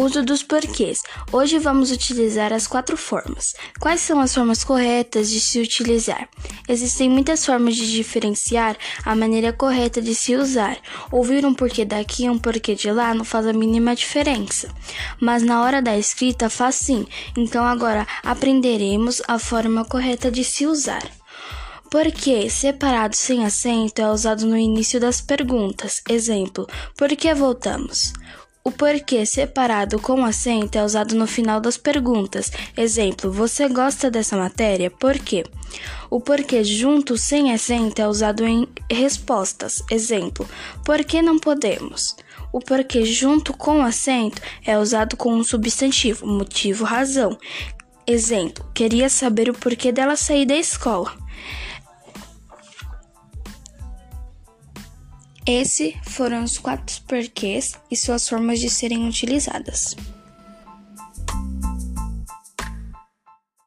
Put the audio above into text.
Uso dos porquês. Hoje vamos utilizar as quatro formas. Quais são as formas corretas de se utilizar? Existem muitas formas de diferenciar a maneira correta de se usar. Ouvir um porquê daqui e um porquê de lá não faz a mínima diferença. Mas na hora da escrita faz sim. Então agora aprenderemos a forma correta de se usar. Porque separado sem acento é usado no início das perguntas. Exemplo: por que voltamos? O porquê separado com acento é usado no final das perguntas. Exemplo: Você gosta dessa matéria? Por quê? O porquê junto sem acento é usado em respostas. Exemplo: Por que não podemos? O porquê junto com acento é usado com um substantivo, motivo, razão. Exemplo: Queria saber o porquê dela sair da escola. Esses foram os quatro porquês e suas formas de serem utilizadas.